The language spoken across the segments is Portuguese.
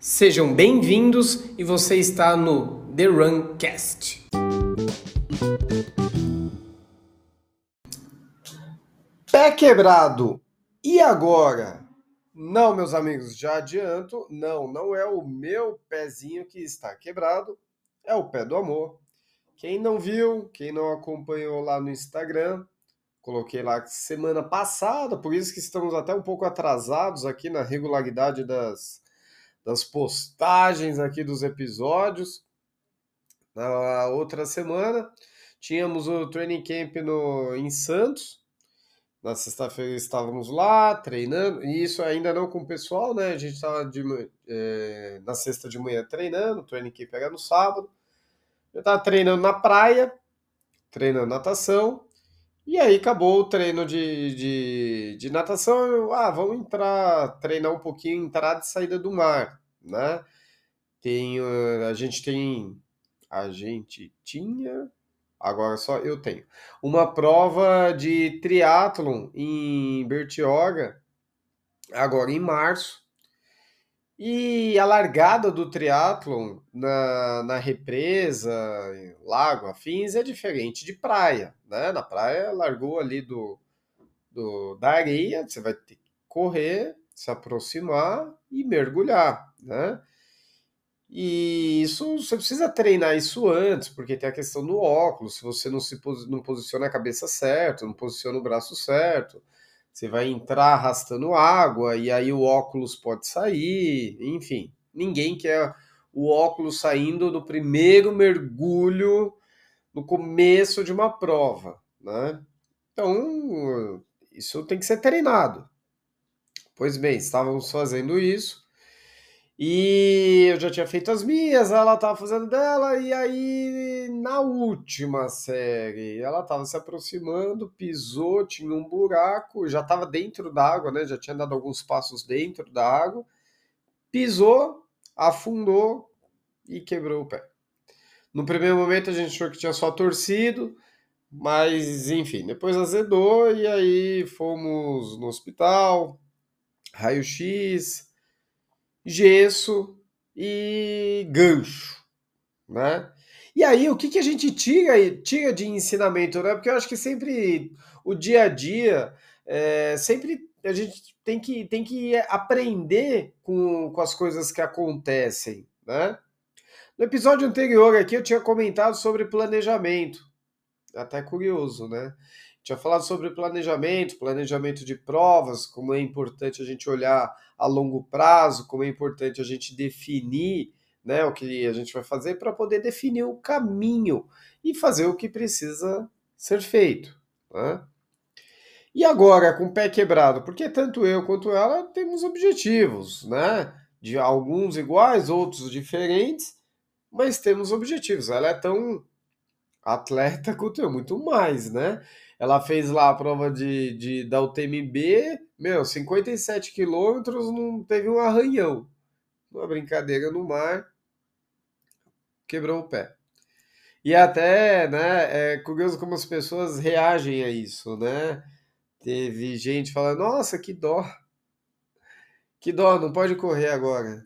Sejam bem-vindos e você está no The Runcast. Pé quebrado. E agora? Não, meus amigos, já adianto, não, não é o meu pezinho que está quebrado, é o pé do amor. Quem não viu, quem não acompanhou lá no Instagram, coloquei lá semana passada, por isso que estamos até um pouco atrasados aqui na regularidade das, das postagens aqui dos episódios. Na outra semana tínhamos o training camp no, em Santos. Na sexta-feira estávamos lá treinando, e isso ainda não com o pessoal, né? A gente estava é, na sexta de manhã treinando, o training camp era no sábado. Eu estava treinando na praia, treinando natação, e aí acabou o treino de, de, de natação. Eu, ah, vamos entrar, treinar um pouquinho entrada e saída do mar, né? Tem, a gente tem, a gente tinha, agora só eu tenho, uma prova de triatlon em Bertioga, agora em março. E a largada do triatlon na, na represa, lago, afins, é diferente de praia, né? Na praia largou ali do, do da areia, você vai ter que correr, se aproximar e mergulhar, né? E isso você precisa treinar isso antes, porque tem a questão do óculos, se você não se não posiciona a cabeça certo, não posiciona o braço certo, você vai entrar arrastando água e aí o óculos pode sair, enfim. Ninguém quer o óculos saindo no primeiro mergulho no começo de uma prova, né? Então, isso tem que ser treinado. Pois bem, estávamos fazendo isso e eu já tinha feito as minhas, ela estava fazendo dela, e aí na última série ela estava se aproximando, pisou, tinha um buraco, já estava dentro da água, né? Já tinha dado alguns passos dentro da água, pisou, afundou e quebrou o pé. No primeiro momento a gente achou que tinha só torcido, mas enfim, depois azedou e aí fomos no hospital, raio-x gesso e gancho, né? E aí, o que, que a gente tira, tira de ensinamento, né? Porque eu acho que sempre o dia a dia, é, sempre a gente tem que, tem que aprender com, com as coisas que acontecem, né? No episódio anterior aqui eu tinha comentado sobre planejamento, até curioso, né? Tinha falado sobre planejamento, planejamento de provas, como é importante a gente olhar a longo prazo, como é importante a gente definir né, o que a gente vai fazer para poder definir o caminho e fazer o que precisa ser feito. Né? E agora, com o pé quebrado, porque tanto eu quanto ela temos objetivos, né? De alguns iguais, outros diferentes, mas temos objetivos. Ela é tão atleta quanto eu, muito mais, né? Ela fez lá a prova de, de da UTMB, meu, 57 quilômetros, não teve um arranhão. Uma brincadeira no mar, quebrou o pé. E até, né, é curioso como as pessoas reagem a isso, né? Teve gente falando, nossa, que dó. Que dó, não pode correr agora.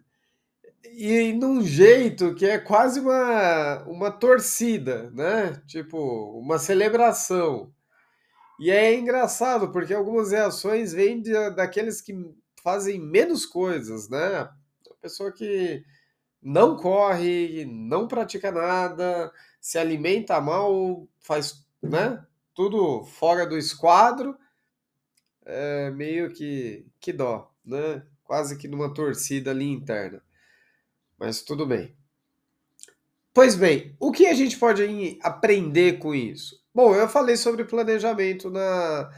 E num jeito que é quase uma, uma torcida, né? Tipo, uma celebração. E é engraçado, porque algumas reações vêm de, daqueles que fazem menos coisas, né? A pessoa que não corre, não pratica nada, se alimenta mal, faz né, tudo fora do esquadro, é meio que, que dó, né? Quase que numa torcida ali interna. Mas tudo bem. Pois bem, o que a gente pode aprender com isso? Bom, eu falei sobre planejamento na,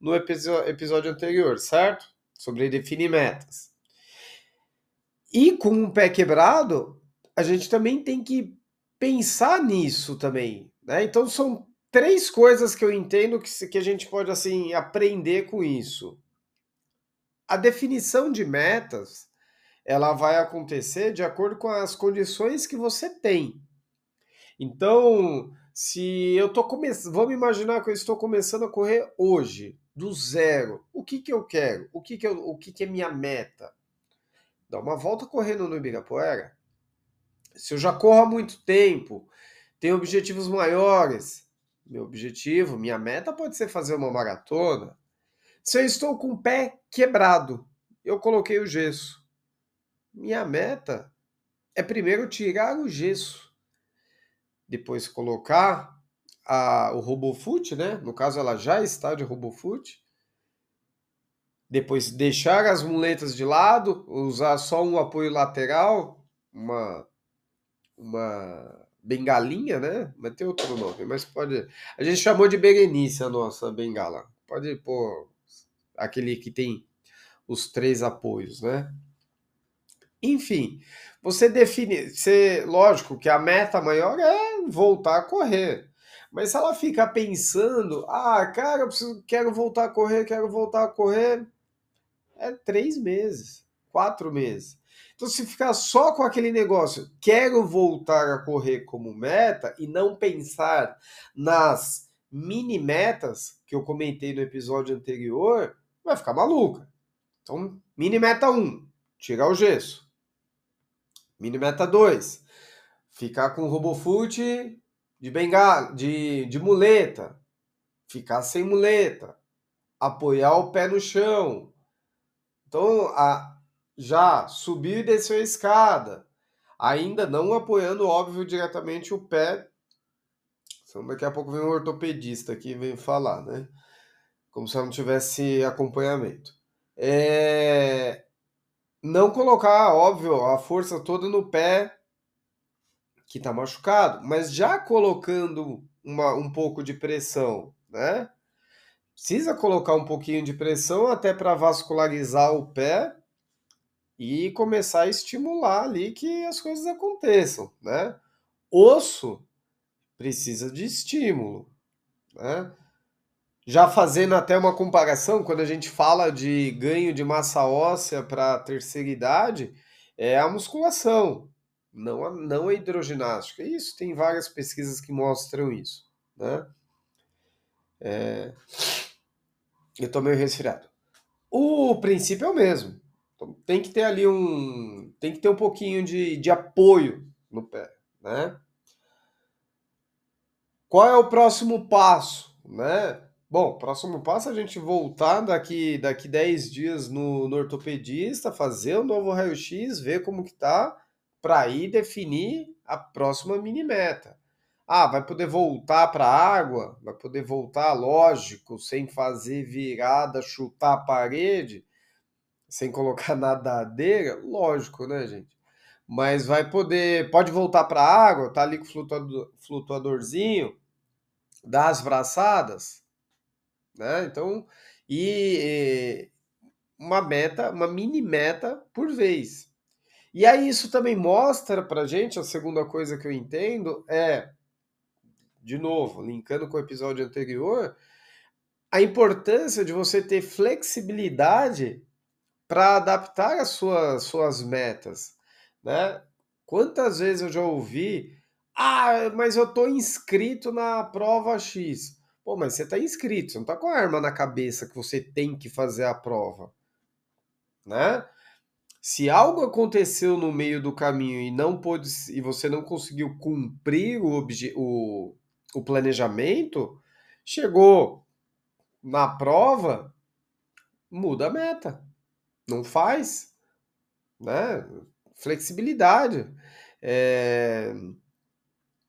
no episódio anterior, certo? Sobre definir metas. E com o pé quebrado, a gente também tem que pensar nisso também, né? Então são três coisas que eu entendo que, que a gente pode assim aprender com isso. A definição de metas, ela vai acontecer de acordo com as condições que você tem. Então, se eu tô começando, vamos imaginar que eu estou começando a correr hoje, do zero. O que que eu quero? O que que, eu, o que, que é minha meta? dar uma volta correndo no Ibirapuera. Se eu já corro há muito tempo, tenho objetivos maiores, meu objetivo, minha meta pode ser fazer uma maratona. Se eu estou com o pé quebrado, eu coloquei o gesso. Minha meta é primeiro tirar o gesso, depois colocar a, o RoboFoot, né? No caso, ela já está de RoboFoot. Depois deixar as muletas de lado, usar só um apoio lateral, uma, uma bengalinha, né? Mas tem outro nome, mas pode. A gente chamou de Berenice a nossa bengala. Pode pôr aquele que tem os três apoios, né? Enfim, você define. Você, lógico que a meta maior é voltar a correr. Mas se ela fica pensando, ah, cara, eu preciso, quero voltar a correr, quero voltar a correr, é três meses, quatro meses. Então, se ficar só com aquele negócio, quero voltar a correr como meta e não pensar nas mini metas que eu comentei no episódio anterior, vai ficar maluca. Então, mini meta 1, tirar o gesso. Mini meta 2, ficar com o RoboFoot de bengala, de, de muleta, ficar sem muleta, apoiar o pé no chão. Então, a, já subiu e desceu a escada, ainda não apoiando, óbvio, diretamente o pé. Então, daqui a pouco vem um ortopedista aqui vem falar, né? Como se ela não tivesse acompanhamento. É... Não colocar, óbvio, a força toda no pé que está machucado, mas já colocando uma, um pouco de pressão, né? Precisa colocar um pouquinho de pressão até para vascularizar o pé e começar a estimular ali que as coisas aconteçam, né? Osso precisa de estímulo, né? Já fazendo até uma comparação, quando a gente fala de ganho de massa óssea para a terceira idade, é a musculação não a, não a hidroginástica. Isso tem várias pesquisas que mostram isso, né? É... Eu tô meio resfriado. O princípio é o mesmo. Então, tem que ter ali um, tem que ter um pouquinho de, de apoio no pé, né? Qual é o próximo passo, né? Bom, próximo passo é a gente voltar daqui daqui 10 dias no, no ortopedista, fazer o novo raio-x, ver como que tá para aí definir a próxima mini meta. Ah, vai poder voltar para a água, vai poder voltar, lógico, sem fazer virada, chutar a parede, sem colocar nadadeira, lógico, né, gente? Mas vai poder, pode voltar para a água, tá ali com o flutuador, flutuadorzinho, dar as braçadas, né? Então, e uma meta, uma mini meta por vez. E aí isso também mostra pra gente, a segunda coisa que eu entendo é, de novo, linkando com o episódio anterior, a importância de você ter flexibilidade para adaptar as suas, suas metas, né? Quantas vezes eu já ouvi, ah, mas eu tô inscrito na prova X. Pô, mas você tá inscrito, você não tá com a arma na cabeça que você tem que fazer a prova, né? Se algo aconteceu no meio do caminho e não pôde e você não conseguiu cumprir o, o, o planejamento, chegou na prova, muda a meta. Não faz, né? Flexibilidade. É...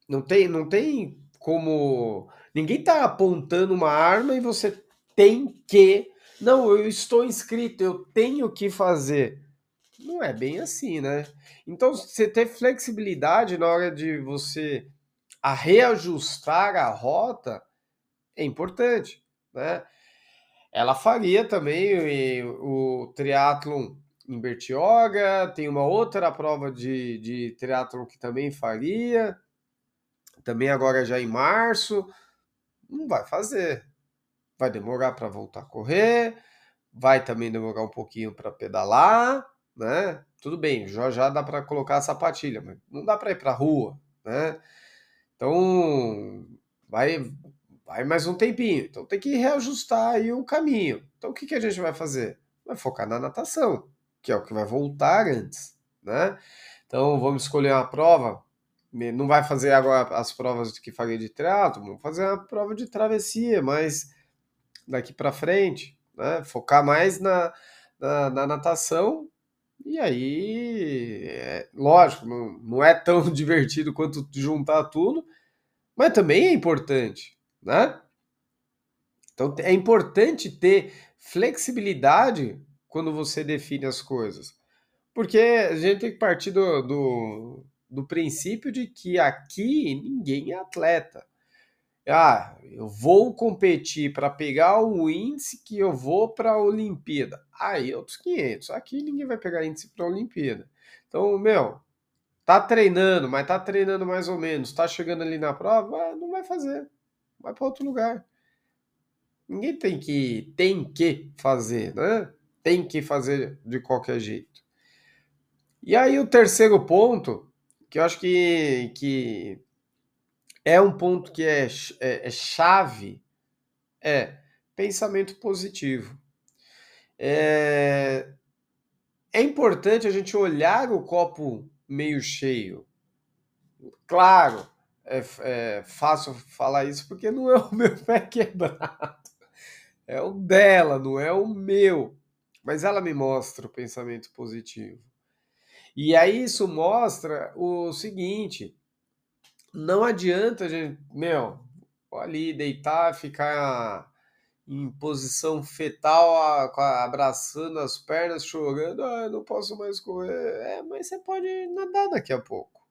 Não tem, não tem como. Ninguém está apontando uma arma e você tem que. Não, eu estou inscrito, eu tenho que fazer. Não é bem assim, né? Então, você ter flexibilidade na hora de você a reajustar a rota é importante, né? Ela faria também o triatlon em Bertioga, tem uma outra prova de, de triatlon que também faria, também agora já em março, não vai fazer. Vai demorar para voltar a correr, vai também demorar um pouquinho para pedalar, né? Tudo bem, já já dá para colocar a sapatilha, mas não dá para ir para rua, né? Então, vai vai mais um tempinho. Então tem que reajustar aí o caminho. Então o que, que a gente vai fazer? Vai focar na natação, que é o que vai voltar antes, né? Então vamos escolher uma prova, não vai fazer agora as provas que faria de triatlo, vamos fazer uma prova de travessia, mas daqui para frente, né? Focar mais na, na, na natação e aí, é, lógico, não, não é tão divertido quanto juntar tudo, mas também é importante, né? Então é importante ter flexibilidade quando você define as coisas. Porque a gente tem que partir do, do, do princípio de que aqui ninguém é atleta. Ah, eu vou competir para pegar o índice que eu vou para a Olimpíada. Aí outros 500. Aqui ninguém vai pegar índice para a Olimpíada. Então, meu, tá treinando, mas tá treinando mais ou menos, tá chegando ali na prova, ah, não vai fazer. Vai para outro lugar. Ninguém tem que tem que fazer, né? Tem que fazer de qualquer jeito. E aí o terceiro ponto, que eu acho que, que é um ponto que é, é, é chave, é pensamento positivo. É, é importante a gente olhar o copo meio cheio. Claro, é, é, fácil falar isso porque não é o meu pé quebrado. É o dela, não é o meu. Mas ela me mostra o pensamento positivo. E aí isso mostra o seguinte: não adianta gente, meu, ali deitar, ficar em posição fetal, abraçando as pernas, chorando, ah, não posso mais correr. É, mas você pode nadar daqui a pouco,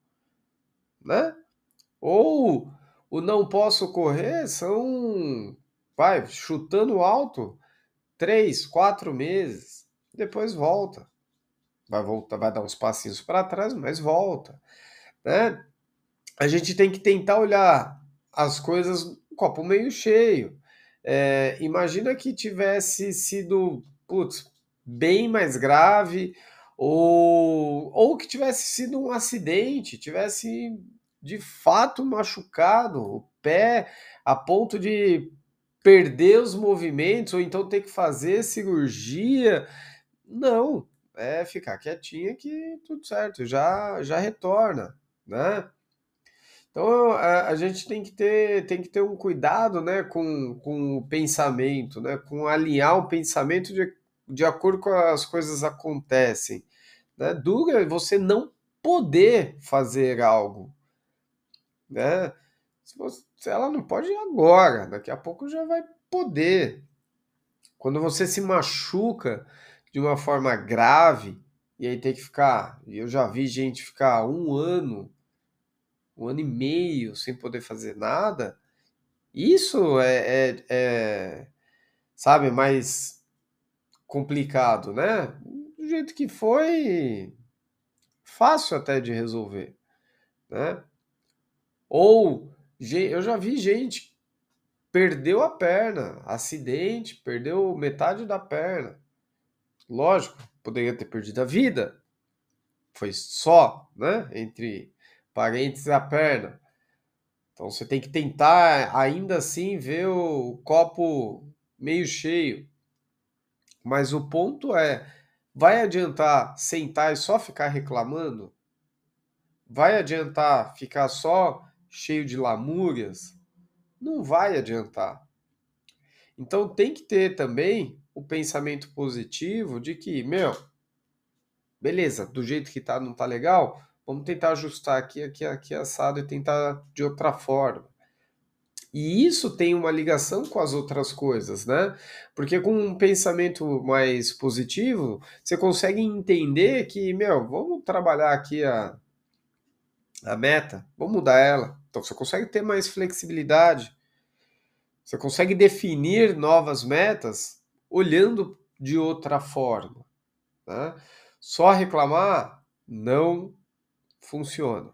né? Ou o não posso correr são, vai, chutando alto, três, quatro meses, depois volta. Vai voltar, vai dar uns passinhos para trás, mas volta, né? A gente tem que tentar olhar as coisas um copo meio cheio. É, imagina que tivesse sido, putz, bem mais grave, ou, ou que tivesse sido um acidente, tivesse de fato machucado o pé a ponto de perder os movimentos, ou então ter que fazer cirurgia. Não, é ficar quietinha que tudo certo, já, já retorna, né? Então a, a, gente tem que ter, tem que ter um cuidado né, com, com o pensamento, né, com alinhar o pensamento de, de acordo com as coisas acontecem. Né? Dura você não poder fazer algo. Né? Se, você, se ela não pode agora, daqui a pouco já vai poder. Quando você se machuca de uma forma grave, e aí tem que ficar. Eu já vi gente ficar um ano um ano e meio sem poder fazer nada, isso é, é, é sabe, mais complicado, né? Do jeito que foi, fácil até de resolver, né? Ou eu já vi gente perdeu a perna, acidente, perdeu metade da perna. Lógico, poderia ter perdido a vida. Foi só, né, entre parênteses a perna. Então você tem que tentar ainda assim ver o copo meio cheio. Mas o ponto é, vai adiantar sentar e só ficar reclamando? Vai adiantar ficar só cheio de lamúrias? Não vai adiantar. Então tem que ter também o pensamento positivo de que, meu, beleza, do jeito que tá não tá legal, Vamos tentar ajustar aqui, aqui, aqui assado e tentar de outra forma. E isso tem uma ligação com as outras coisas, né? Porque com um pensamento mais positivo, você consegue entender que, meu, vamos trabalhar aqui a, a meta, vamos mudar ela. Então você consegue ter mais flexibilidade. Você consegue definir novas metas olhando de outra forma. Né? Só reclamar não funciona,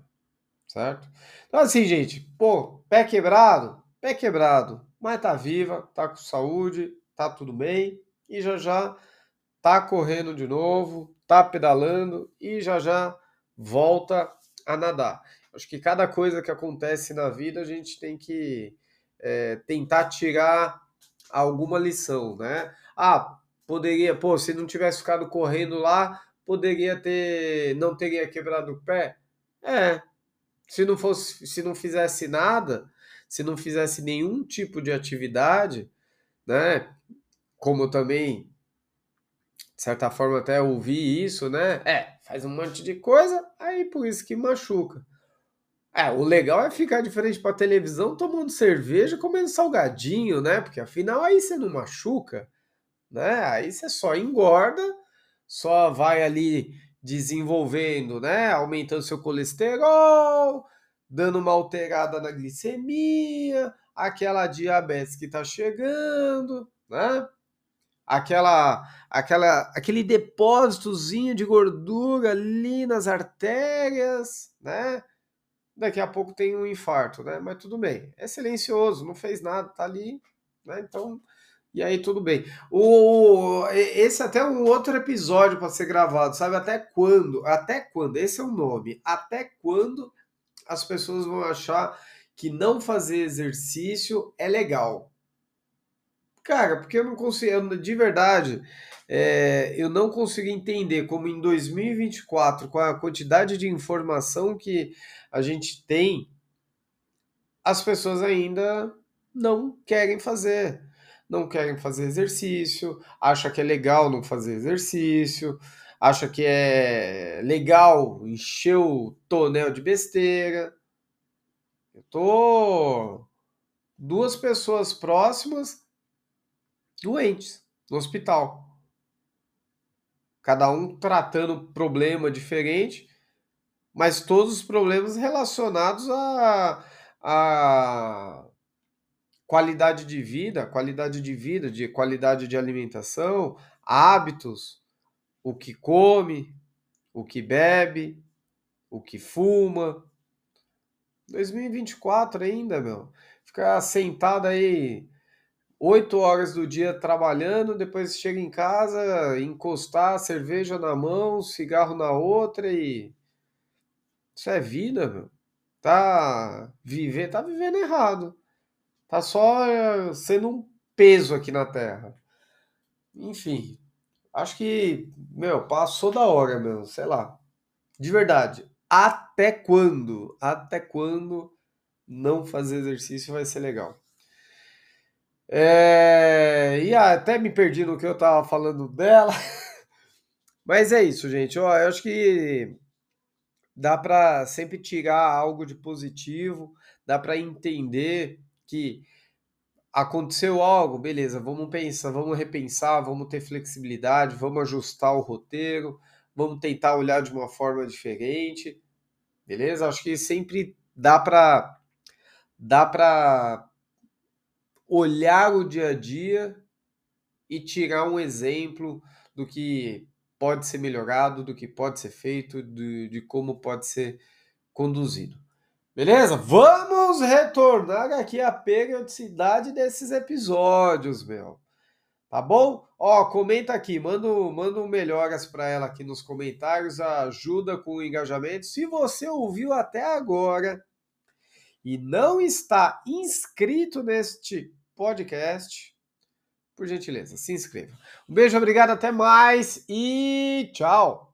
certo? Então assim, gente, pô, pé quebrado, pé quebrado, mas tá viva, tá com saúde, tá tudo bem e já já tá correndo de novo, tá pedalando e já já volta a nadar. Acho que cada coisa que acontece na vida a gente tem que é, tentar tirar alguma lição, né? Ah, poderia, pô, se não tivesse ficado correndo lá, poderia ter, não teria quebrado o pé? É. Se não fosse, se não fizesse nada, se não fizesse nenhum tipo de atividade, né? Como também, de certa forma, até ouvi isso, né? É, faz um monte de coisa, aí por isso que machuca. É, o legal é ficar de frente para televisão tomando cerveja, comendo salgadinho, né? Porque afinal aí você não machuca, né? Aí você só engorda, só vai ali desenvolvendo, né? Aumentando seu colesterol, dando uma alterada na glicemia, aquela diabetes que tá chegando, né? Aquela, aquela, aquele depósitozinho de gordura ali nas artérias, né? Daqui a pouco tem um infarto, né? Mas tudo bem, é silencioso, não fez nada, tá ali, né? Então, e aí tudo bem. O, esse até é um outro episódio para ser gravado, sabe? Até quando? Até quando? Esse é o nome. Até quando as pessoas vão achar que não fazer exercício é legal. Cara, porque eu não consigo, de verdade, é, eu não consigo entender como em 2024, com a quantidade de informação que a gente tem, as pessoas ainda não querem fazer. Não querem fazer exercício, acha que é legal não fazer exercício, acha que é legal encher o tonel de besteira. Eu tô duas pessoas próximas doentes no hospital. Cada um tratando problema diferente, mas todos os problemas relacionados a, a qualidade de vida, qualidade de vida, de qualidade de alimentação, hábitos, o que come, o que bebe, o que fuma. 2024 ainda, meu. Ficar sentado aí oito horas do dia trabalhando, depois chega em casa, encostar cerveja na mão, cigarro na outra e isso é vida, meu. Tá viver, tá vivendo errado. Tá só eh, sendo um peso aqui na Terra. Enfim, Acho que, meu, passou da hora, meu, sei lá. De verdade. Até quando? Até quando não fazer exercício vai ser legal? É... E até me perdi no que eu tava falando dela. Mas é isso, gente. Ó, eu acho que dá para sempre tirar algo de positivo, dá para entender que aconteceu algo, beleza, vamos pensar, vamos repensar, vamos ter flexibilidade, vamos ajustar o roteiro, vamos tentar olhar de uma forma diferente, beleza? Acho que sempre dá para dá para olhar o dia a dia e tirar um exemplo do que pode ser melhorado, do que pode ser feito, de, de como pode ser conduzido. Beleza? Vamos retornar aqui à periodicidade desses episódios, meu. Tá bom? Ó, comenta aqui, manda, manda um melhoras para ela aqui nos comentários, ajuda com o engajamento. Se você ouviu até agora e não está inscrito neste podcast, por gentileza, se inscreva. Um beijo, obrigado, até mais e tchau!